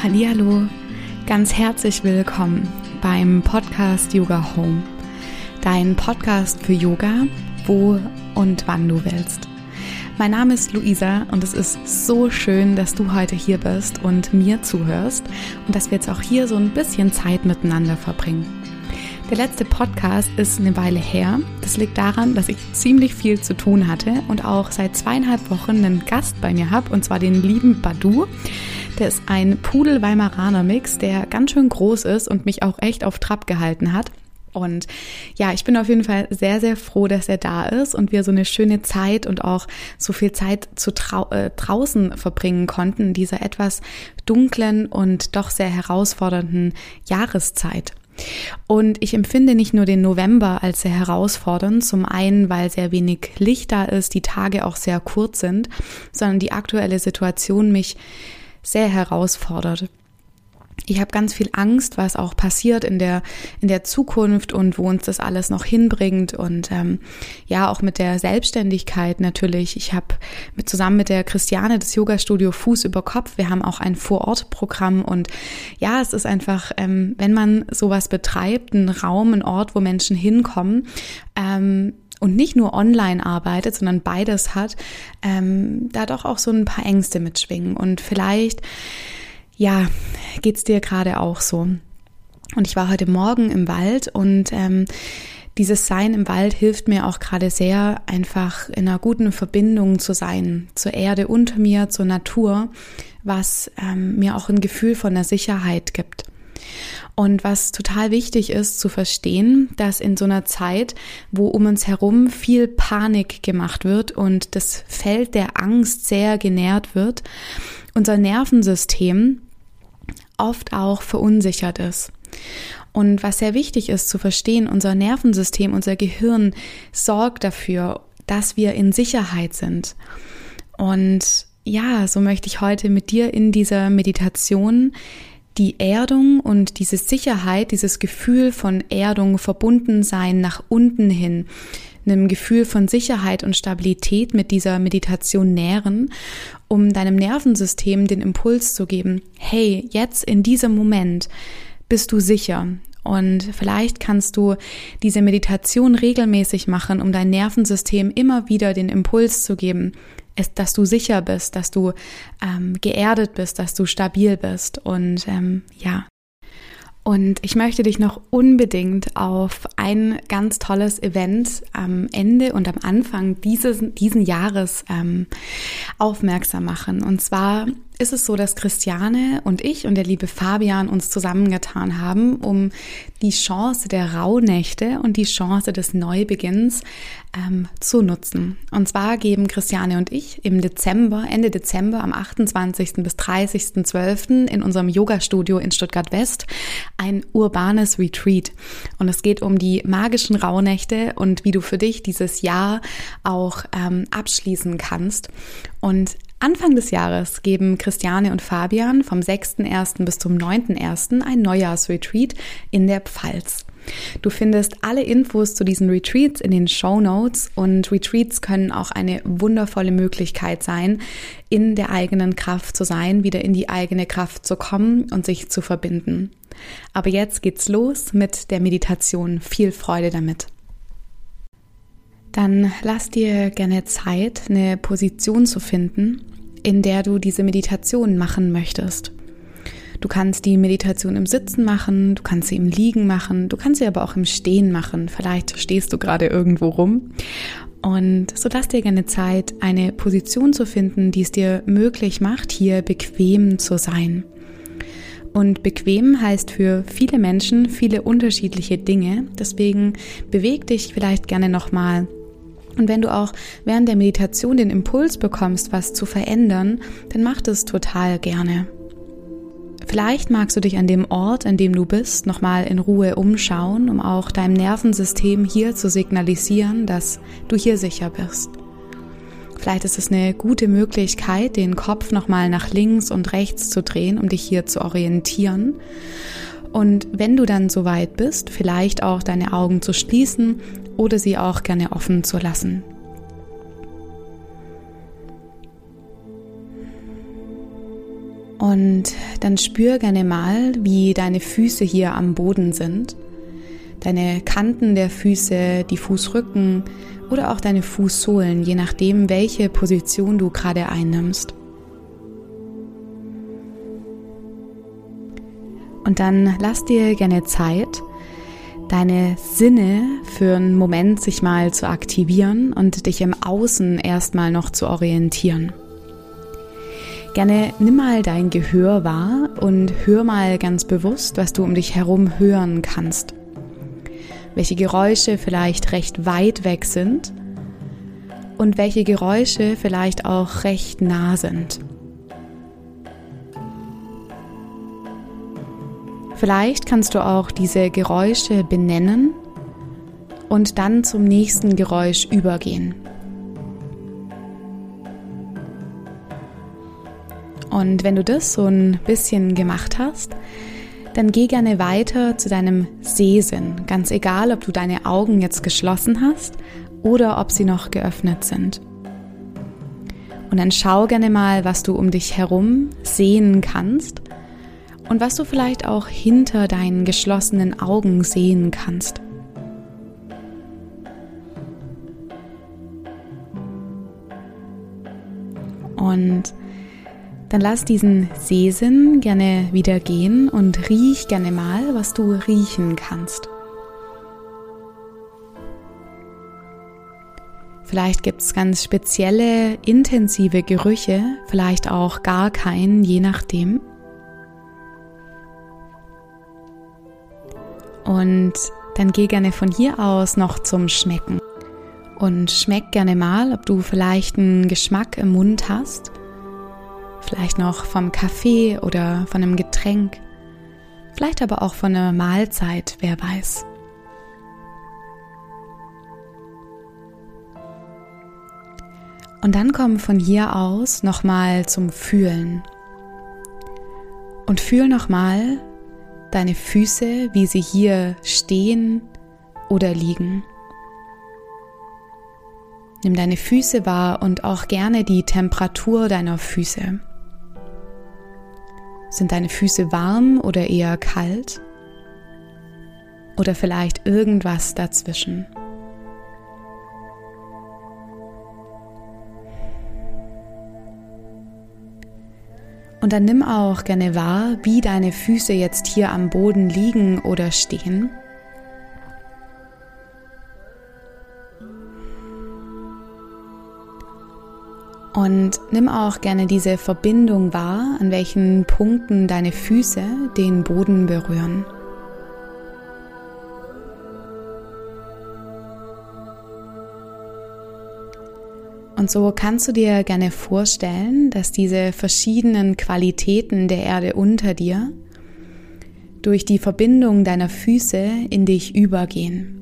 Hallihallo, ganz herzlich willkommen beim Podcast Yoga Home. Dein Podcast für Yoga, wo und wann du willst. Mein Name ist Luisa und es ist so schön, dass du heute hier bist und mir zuhörst und dass wir jetzt auch hier so ein bisschen Zeit miteinander verbringen. Der letzte Podcast ist eine Weile her. Das liegt daran, dass ich ziemlich viel zu tun hatte und auch seit zweieinhalb Wochen einen Gast bei mir habe, und zwar den lieben Badu. Der ist ein Pudel-Weimaraner-Mix, der ganz schön groß ist und mich auch echt auf Trab gehalten hat. Und ja, ich bin auf jeden Fall sehr, sehr froh, dass er da ist und wir so eine schöne Zeit und auch so viel Zeit zu trau äh, draußen verbringen konnten in dieser etwas dunklen und doch sehr herausfordernden Jahreszeit. Und ich empfinde nicht nur den November als sehr herausfordernd, zum einen, weil sehr wenig Licht da ist, die Tage auch sehr kurz sind, sondern die aktuelle Situation mich sehr herausfordert. Ich habe ganz viel Angst, was auch passiert in der in der Zukunft und wo uns das alles noch hinbringt und ähm, ja auch mit der Selbstständigkeit natürlich. Ich habe mit zusammen mit der Christiane das Yoga Studio Fuß über Kopf. Wir haben auch ein Vorortprogramm und ja, es ist einfach, ähm, wenn man sowas betreibt, ein Raum, ein Ort, wo Menschen hinkommen. Ähm, und nicht nur online arbeitet, sondern beides hat, ähm, da doch auch so ein paar Ängste mitschwingen. Und vielleicht, ja, geht's dir gerade auch so. Und ich war heute Morgen im Wald und ähm, dieses Sein im Wald hilft mir auch gerade sehr, einfach in einer guten Verbindung zu sein, zur Erde unter mir, zur Natur, was ähm, mir auch ein Gefühl von der Sicherheit gibt. Und was total wichtig ist zu verstehen, dass in so einer Zeit, wo um uns herum viel Panik gemacht wird und das Feld der Angst sehr genährt wird, unser Nervensystem oft auch verunsichert ist. Und was sehr wichtig ist zu verstehen, unser Nervensystem, unser Gehirn sorgt dafür, dass wir in Sicherheit sind. Und ja, so möchte ich heute mit dir in dieser Meditation die Erdung und diese Sicherheit, dieses Gefühl von Erdung, verbunden sein nach unten hin, einem Gefühl von Sicherheit und Stabilität mit dieser Meditation nähren, um deinem Nervensystem den Impuls zu geben, hey, jetzt in diesem Moment bist du sicher. Und vielleicht kannst du diese Meditation regelmäßig machen, um dein Nervensystem immer wieder den Impuls zu geben, dass du sicher bist, dass du ähm, geerdet bist, dass du stabil bist. Und ähm, ja, und ich möchte dich noch unbedingt auf ein ganz tolles Event am Ende und am Anfang dieses diesen Jahres ähm, aufmerksam machen. Und zwar ist es so, dass Christiane und ich und der liebe Fabian uns zusammengetan haben, um die Chance der Rauhnächte und die Chance des Neubeginns ähm, zu nutzen. Und zwar geben Christiane und ich im Dezember, Ende Dezember, am 28. bis 30.12. in unserem Yoga-Studio in Stuttgart West ein urbanes Retreat. Und es geht um die magischen Rauhnächte und wie du für dich dieses Jahr auch ähm, abschließen kannst. Und Anfang des Jahres geben Christiane und Fabian vom 6.1. bis zum 9.1. ein Neujahrsretreat in der Pfalz. Du findest alle Infos zu diesen Retreats in den Show Notes und Retreats können auch eine wundervolle Möglichkeit sein, in der eigenen Kraft zu sein, wieder in die eigene Kraft zu kommen und sich zu verbinden. Aber jetzt geht's los mit der Meditation. Viel Freude damit dann lass dir gerne Zeit, eine Position zu finden, in der du diese Meditation machen möchtest. Du kannst die Meditation im Sitzen machen, du kannst sie im Liegen machen, du kannst sie aber auch im Stehen machen. Vielleicht stehst du gerade irgendwo rum. Und so lass dir gerne Zeit, eine Position zu finden, die es dir möglich macht, hier bequem zu sein. Und bequem heißt für viele Menschen viele unterschiedliche Dinge. Deswegen beweg dich vielleicht gerne nochmal und wenn du auch während der Meditation den Impuls bekommst, was zu verändern, dann mach das total gerne. Vielleicht magst du dich an dem Ort, an dem du bist, nochmal in Ruhe umschauen, um auch deinem Nervensystem hier zu signalisieren, dass du hier sicher bist. Vielleicht ist es eine gute Möglichkeit, den Kopf nochmal nach links und rechts zu drehen, um dich hier zu orientieren. Und wenn du dann soweit bist, vielleicht auch deine Augen zu schließen oder sie auch gerne offen zu lassen. Und dann spür gerne mal, wie deine Füße hier am Boden sind. Deine Kanten der Füße, die Fußrücken oder auch deine Fußsohlen, je nachdem, welche Position du gerade einnimmst. Und dann lass dir gerne Zeit, deine Sinne für einen Moment sich mal zu aktivieren und dich im Außen erstmal noch zu orientieren. Gerne nimm mal dein Gehör wahr und hör mal ganz bewusst, was du um dich herum hören kannst. Welche Geräusche vielleicht recht weit weg sind und welche Geräusche vielleicht auch recht nah sind. Vielleicht kannst du auch diese Geräusche benennen und dann zum nächsten Geräusch übergehen. Und wenn du das so ein bisschen gemacht hast, dann geh gerne weiter zu deinem Sehsinn. Ganz egal, ob du deine Augen jetzt geschlossen hast oder ob sie noch geöffnet sind. Und dann schau gerne mal, was du um dich herum sehen kannst und was du vielleicht auch hinter deinen geschlossenen Augen sehen kannst. Und dann lass diesen Sehsinn gerne wieder gehen und riech gerne mal, was du riechen kannst. Vielleicht gibt es ganz spezielle, intensive Gerüche, vielleicht auch gar keinen, je nachdem. Und dann geh gerne von hier aus noch zum Schmecken. Und schmeck gerne mal, ob du vielleicht einen Geschmack im Mund hast Vielleicht noch vom Kaffee oder von einem Getränk. Vielleicht aber auch von einer Mahlzeit, wer weiß. Und dann komm von hier aus nochmal zum Fühlen. Und fühl nochmal deine Füße, wie sie hier stehen oder liegen. Nimm deine Füße wahr und auch gerne die Temperatur deiner Füße. Sind deine Füße warm oder eher kalt? Oder vielleicht irgendwas dazwischen? Und dann nimm auch gerne wahr, wie deine Füße jetzt hier am Boden liegen oder stehen. Und nimm auch gerne diese Verbindung wahr, an welchen Punkten deine Füße den Boden berühren. Und so kannst du dir gerne vorstellen, dass diese verschiedenen Qualitäten der Erde unter dir durch die Verbindung deiner Füße in dich übergehen.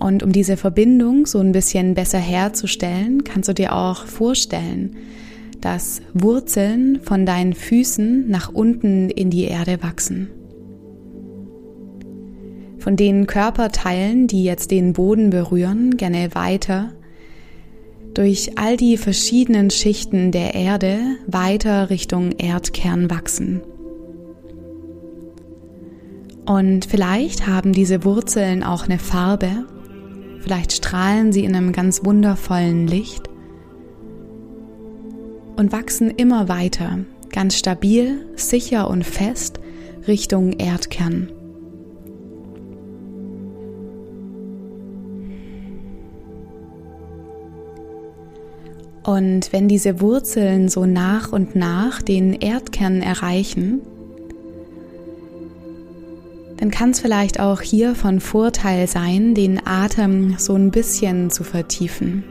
Und um diese Verbindung so ein bisschen besser herzustellen, kannst du dir auch vorstellen, dass Wurzeln von deinen Füßen nach unten in die Erde wachsen. Von den Körperteilen, die jetzt den Boden berühren, gerne weiter durch all die verschiedenen Schichten der Erde weiter Richtung Erdkern wachsen. Und vielleicht haben diese Wurzeln auch eine Farbe, Vielleicht strahlen sie in einem ganz wundervollen Licht und wachsen immer weiter, ganz stabil, sicher und fest Richtung Erdkern. Und wenn diese Wurzeln so nach und nach den Erdkern erreichen, dann kann es vielleicht auch hier von Vorteil sein, den Atem so ein bisschen zu vertiefen.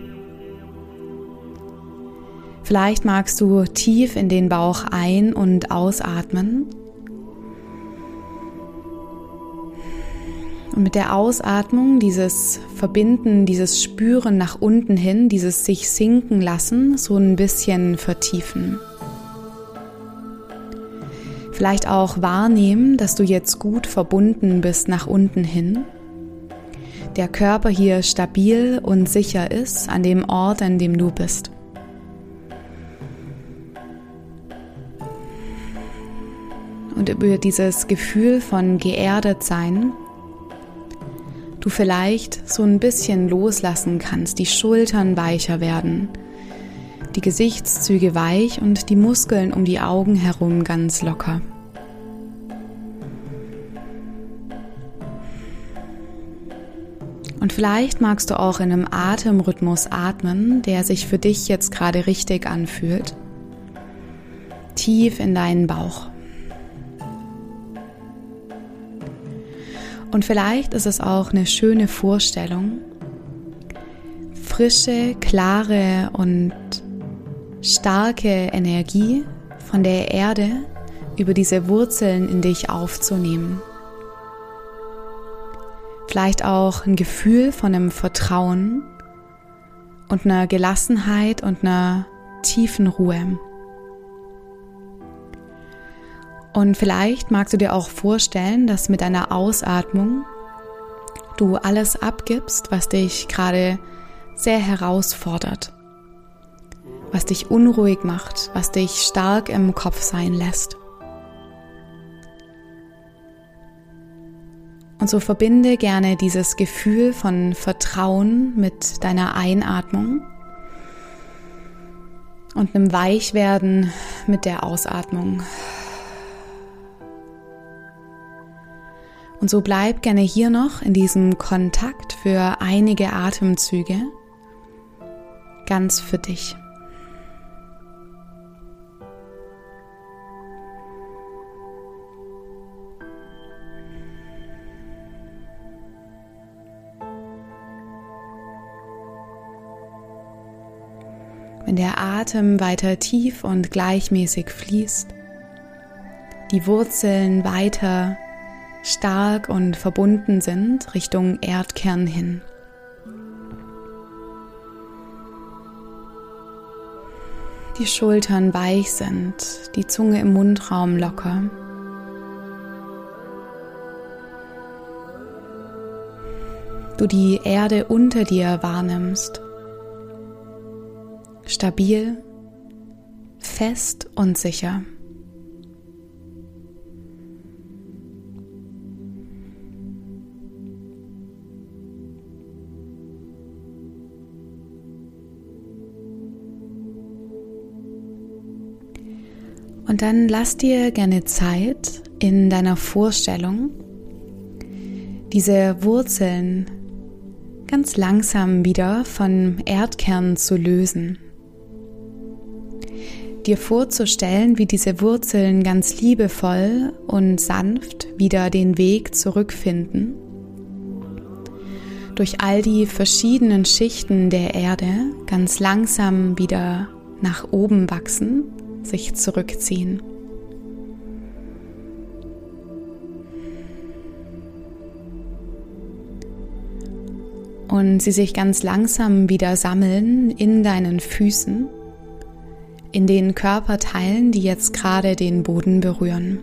Vielleicht magst du tief in den Bauch ein- und ausatmen. Und mit der Ausatmung, dieses Verbinden, dieses Spüren nach unten hin, dieses sich sinken lassen, so ein bisschen vertiefen. Vielleicht auch wahrnehmen, dass du jetzt gut verbunden bist nach unten hin. Der Körper hier stabil und sicher ist an dem Ort, an dem du bist. Und über dieses Gefühl von geerdet sein du vielleicht so ein bisschen loslassen kannst, die Schultern weicher werden, die Gesichtszüge weich und die Muskeln um die Augen herum ganz locker. Und vielleicht magst du auch in einem Atemrhythmus atmen, der sich für dich jetzt gerade richtig anfühlt. Tief in deinen Bauch. Und vielleicht ist es auch eine schöne Vorstellung, frische, klare und starke Energie von der Erde über diese Wurzeln in dich aufzunehmen. Vielleicht auch ein Gefühl von einem Vertrauen und einer Gelassenheit und einer tiefen Ruhe. Und vielleicht magst du dir auch vorstellen, dass mit deiner Ausatmung du alles abgibst, was dich gerade sehr herausfordert, was dich unruhig macht, was dich stark im Kopf sein lässt. Und so verbinde gerne dieses Gefühl von Vertrauen mit deiner Einatmung und einem Weichwerden mit der Ausatmung. Und so bleib gerne hier noch in diesem Kontakt für einige Atemzüge ganz für dich. Wenn der Atem weiter tief und gleichmäßig fließt, die Wurzeln weiter stark und verbunden sind Richtung Erdkern hin. Die Schultern weich sind, die Zunge im Mundraum locker. Du die Erde unter dir wahrnimmst. Stabil, fest und sicher. Und dann lass dir gerne Zeit in deiner Vorstellung, diese Wurzeln ganz langsam wieder von Erdkern zu lösen. Dir vorzustellen, wie diese Wurzeln ganz liebevoll und sanft wieder den Weg zurückfinden. Durch all die verschiedenen Schichten der Erde ganz langsam wieder nach oben wachsen sich zurückziehen. Und sie sich ganz langsam wieder sammeln in deinen Füßen, in den Körperteilen, die jetzt gerade den Boden berühren.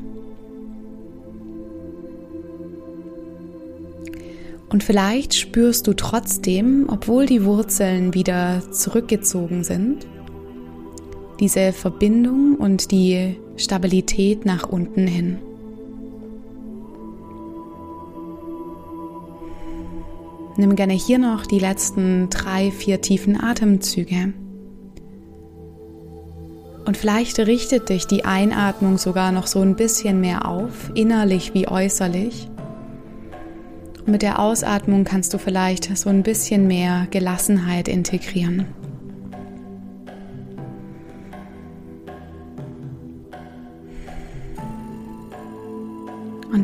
Und vielleicht spürst du trotzdem, obwohl die Wurzeln wieder zurückgezogen sind, diese Verbindung und die Stabilität nach unten hin. Nimm gerne hier noch die letzten drei, vier tiefen Atemzüge. Und vielleicht richtet dich die Einatmung sogar noch so ein bisschen mehr auf, innerlich wie äußerlich. Und mit der Ausatmung kannst du vielleicht so ein bisschen mehr Gelassenheit integrieren.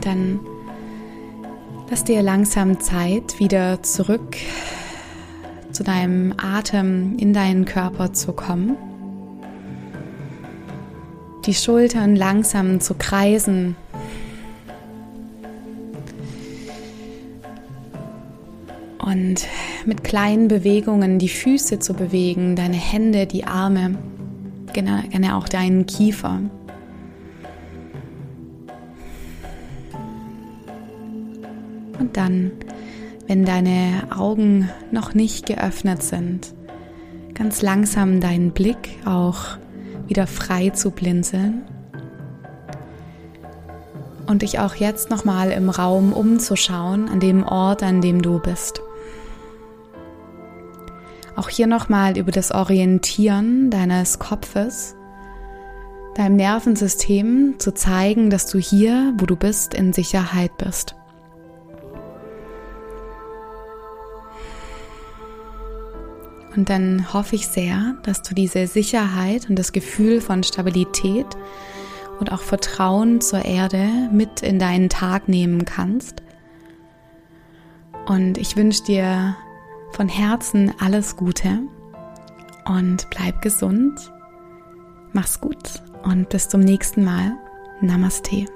Dann lass dir langsam Zeit, wieder zurück zu deinem Atem in deinen Körper zu kommen. Die Schultern langsam zu kreisen. Und mit kleinen Bewegungen die Füße zu bewegen, deine Hände, die Arme, gerne auch deinen Kiefer. Dann, wenn deine Augen noch nicht geöffnet sind, ganz langsam deinen Blick auch wieder frei zu blinzeln. und dich auch jetzt nochmal im Raum umzuschauen, an dem Ort, an dem du bist. Auch hier nochmal über das Orientieren deines Kopfes, deinem Nervensystem zu zeigen, dass du hier, wo du bist, in Sicherheit bist. Und dann hoffe ich sehr, dass du diese Sicherheit und das Gefühl von Stabilität und auch Vertrauen zur Erde mit in deinen Tag nehmen kannst. Und ich wünsche dir von Herzen alles Gute und bleib gesund. Mach's gut und bis zum nächsten Mal. Namaste.